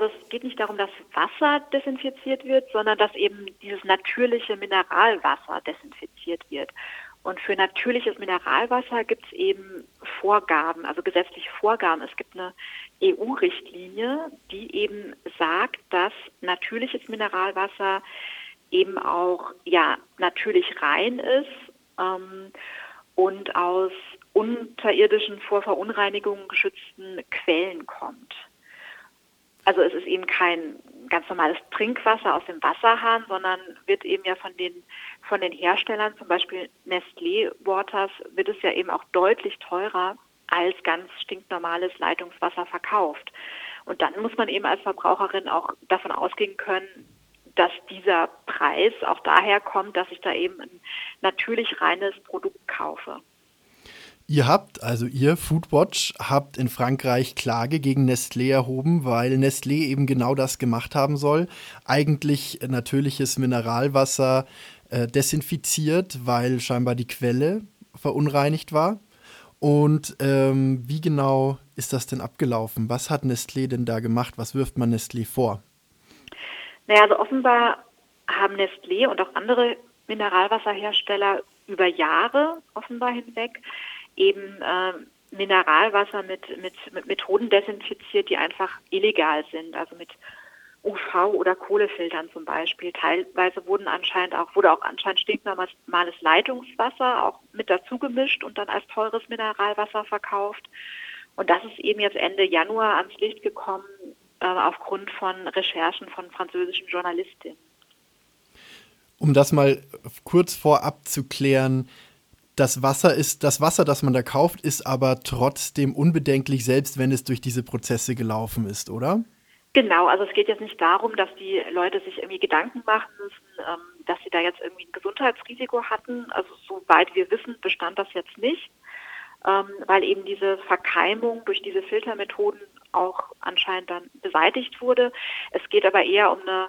Es geht nicht darum, dass Wasser desinfiziert wird, sondern dass eben dieses natürliche Mineralwasser desinfiziert wird. Und für natürliches Mineralwasser gibt es eben Vorgaben, also gesetzliche Vorgaben. Es gibt eine EU-Richtlinie, die eben sagt, dass natürliches Mineralwasser eben auch ja natürlich rein ist ähm, und aus unterirdischen vor Verunreinigungen geschützten Quellen kommt. Also es ist eben kein ganz normales Trinkwasser aus dem Wasserhahn, sondern wird eben ja von den von den Herstellern, zum Beispiel Nestlé Waters, wird es ja eben auch deutlich teurer als ganz stinknormales Leitungswasser verkauft. Und dann muss man eben als Verbraucherin auch davon ausgehen können, dass dieser Preis auch daher kommt, dass ich da eben ein natürlich reines Produkt kaufe. Ihr habt, also ihr Foodwatch, habt in Frankreich Klage gegen Nestlé erhoben, weil Nestlé eben genau das gemacht haben soll. Eigentlich natürliches Mineralwasser äh, desinfiziert, weil scheinbar die Quelle verunreinigt war. Und ähm, wie genau ist das denn abgelaufen? Was hat Nestlé denn da gemacht? Was wirft man Nestlé vor? Naja, also offenbar haben Nestlé und auch andere Mineralwasserhersteller über Jahre offenbar hinweg eben äh, Mineralwasser mit, mit, mit Methoden desinfiziert, die einfach illegal sind, also mit UV- oder Kohlefiltern zum Beispiel. Teilweise wurden anscheinend auch, wurde auch anscheinend stinknormales Leitungswasser auch mit dazu gemischt und dann als teures Mineralwasser verkauft. Und das ist eben jetzt Ende Januar ans Licht gekommen äh, aufgrund von Recherchen von französischen Journalistinnen. Um das mal kurz vorab zu klären, das Wasser ist, das Wasser, das man da kauft, ist aber trotzdem unbedenklich, selbst wenn es durch diese Prozesse gelaufen ist, oder? Genau, also es geht jetzt nicht darum, dass die Leute sich irgendwie Gedanken machen müssen, ähm, dass sie da jetzt irgendwie ein Gesundheitsrisiko hatten. Also soweit wir wissen, bestand das jetzt nicht, ähm, weil eben diese Verkeimung durch diese Filtermethoden auch anscheinend dann beseitigt wurde. Es geht aber eher um eine,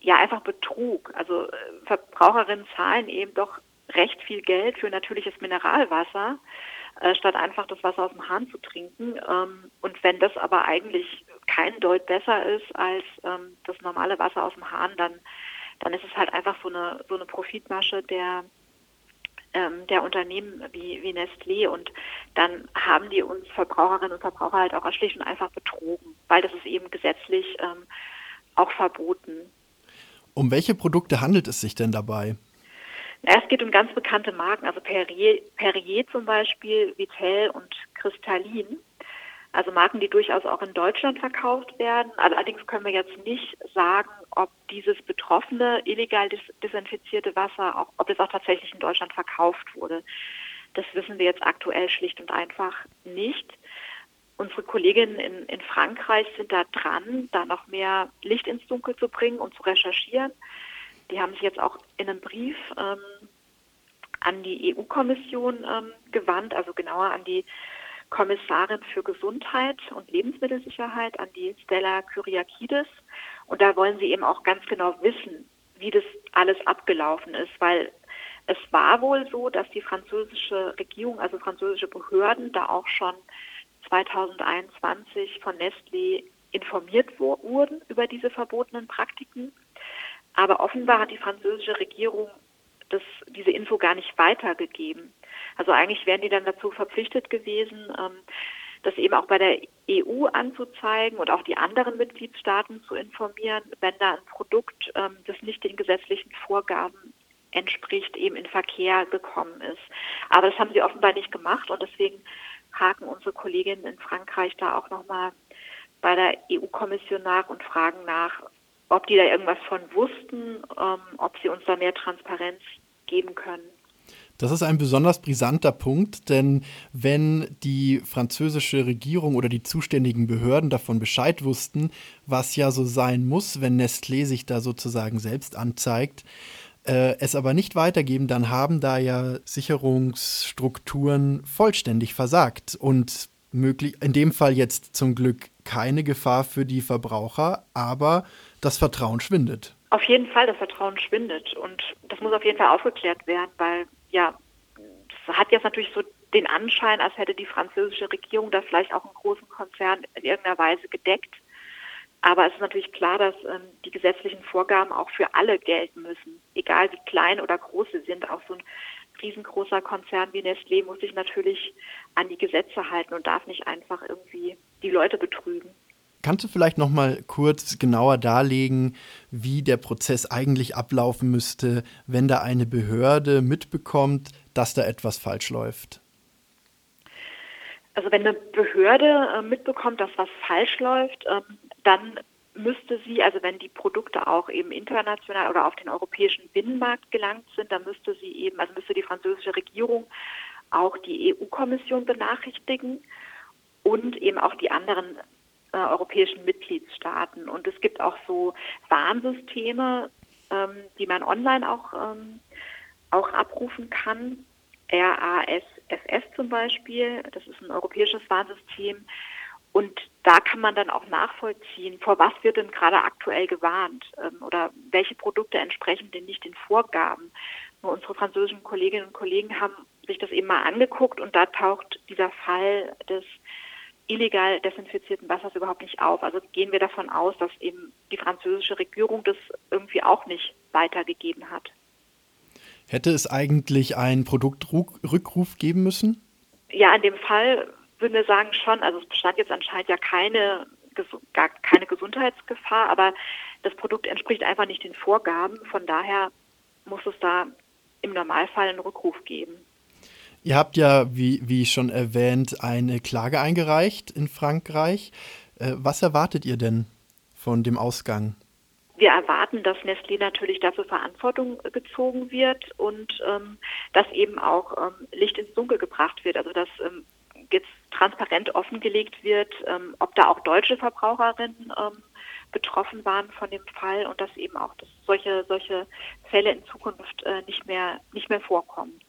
ja einfach Betrug. Also äh, Verbraucherinnen zahlen eben doch recht viel Geld für natürliches Mineralwasser, äh, statt einfach das Wasser aus dem Hahn zu trinken. Ähm, und wenn das aber eigentlich kein Deut besser ist als ähm, das normale Wasser aus dem Hahn, dann, dann ist es halt einfach so eine, so eine Profitmasche der, ähm, der Unternehmen wie, wie Nestlé und dann haben die uns Verbraucherinnen und Verbraucher halt auch schlicht und einfach betrogen, weil das ist eben gesetzlich ähm, auch verboten. Um welche Produkte handelt es sich denn dabei? Es geht um ganz bekannte Marken, also Perrier, Perrier zum Beispiel, Vitel und Kristallin. Also Marken, die durchaus auch in Deutschland verkauft werden. Allerdings können wir jetzt nicht sagen, ob dieses betroffene, illegal desinfizierte Wasser, auch, ob es auch tatsächlich in Deutschland verkauft wurde. Das wissen wir jetzt aktuell schlicht und einfach nicht. Unsere Kolleginnen in, in Frankreich sind da dran, da noch mehr Licht ins Dunkel zu bringen und zu recherchieren. Die haben sich jetzt auch in einem Brief ähm, an die EU-Kommission ähm, gewandt, also genauer an die Kommissarin für Gesundheit und Lebensmittelsicherheit, an die Stella Kyriakides. Und da wollen sie eben auch ganz genau wissen, wie das alles abgelaufen ist, weil es war wohl so, dass die französische Regierung, also französische Behörden, da auch schon 2021 von Nestlé informiert wurden über diese verbotenen Praktiken. Aber offenbar hat die französische Regierung das, diese Info gar nicht weitergegeben. Also eigentlich wären die dann dazu verpflichtet gewesen, ähm, das eben auch bei der EU anzuzeigen und auch die anderen Mitgliedstaaten zu informieren, wenn da ein Produkt, ähm, das nicht den gesetzlichen Vorgaben entspricht, eben in Verkehr gekommen ist. Aber das haben sie offenbar nicht gemacht und deswegen haken unsere Kolleginnen in Frankreich da auch nochmal bei der EU-Kommission nach und fragen nach, ob die da irgendwas von wussten, ähm, ob sie uns da mehr Transparenz geben können. Das ist ein besonders brisanter Punkt, denn wenn die französische Regierung oder die zuständigen Behörden davon Bescheid wussten, was ja so sein muss, wenn Nestlé sich da sozusagen selbst anzeigt, äh, es aber nicht weitergeben, dann haben da ja Sicherungsstrukturen vollständig versagt und möglich, in dem Fall jetzt zum Glück keine Gefahr für die Verbraucher, aber das Vertrauen schwindet. Auf jeden Fall, das Vertrauen schwindet und das muss auf jeden Fall aufgeklärt werden, weil ja, das hat jetzt natürlich so den Anschein, als hätte die französische Regierung da vielleicht auch einen großen Konzern in irgendeiner Weise gedeckt. Aber es ist natürlich klar, dass ähm, die gesetzlichen Vorgaben auch für alle gelten müssen, egal wie klein oder groß sie sind. Auch so ein riesengroßer Konzern wie Nestlé muss sich natürlich an die Gesetze halten und darf nicht einfach irgendwie die Leute betrügen. Kannst du vielleicht noch mal kurz genauer darlegen, wie der Prozess eigentlich ablaufen müsste, wenn da eine Behörde mitbekommt, dass da etwas falsch läuft? Also wenn eine Behörde äh, mitbekommt, dass was falsch läuft, ähm, dann müsste sie, also wenn die Produkte auch eben international oder auf den europäischen Binnenmarkt gelangt sind, dann müsste sie eben, also müsste die französische Regierung auch die EU-Kommission benachrichtigen und eben auch die anderen äh, europäischen Mitgliedstaaten. Und es gibt auch so Warnsysteme, ähm, die man online auch, ähm, auch abrufen kann. RASFS zum Beispiel, das ist ein europäisches Warnsystem, und da kann man dann auch nachvollziehen, vor was wird denn gerade aktuell gewarnt ähm, oder welche Produkte entsprechen denn nicht den Vorgaben. Nur unsere französischen Kolleginnen und Kollegen haben sich das eben mal angeguckt und da taucht dieser Fall des illegal desinfizierten Wassers überhaupt nicht auf. Also gehen wir davon aus, dass eben die französische Regierung das irgendwie auch nicht weitergegeben hat. Hätte es eigentlich einen Produktrückruf geben müssen? Ja, in dem Fall würden wir sagen schon, also es bestand jetzt anscheinend ja keine, gar keine Gesundheitsgefahr, aber das Produkt entspricht einfach nicht den Vorgaben. Von daher muss es da im Normalfall einen Rückruf geben. Ihr habt ja, wie, wie schon erwähnt, eine Klage eingereicht in Frankreich. Äh, was erwartet ihr denn von dem Ausgang? Wir erwarten, dass Nestlé natürlich dafür Verantwortung gezogen wird und ähm, dass eben auch ähm, Licht ins Dunkel gebracht wird. Also dass ähm, jetzt transparent offengelegt wird, ähm, ob da auch deutsche Verbraucherinnen ähm, betroffen waren von dem Fall und dass eben auch dass solche, solche Fälle in Zukunft äh, nicht mehr, nicht mehr vorkommen.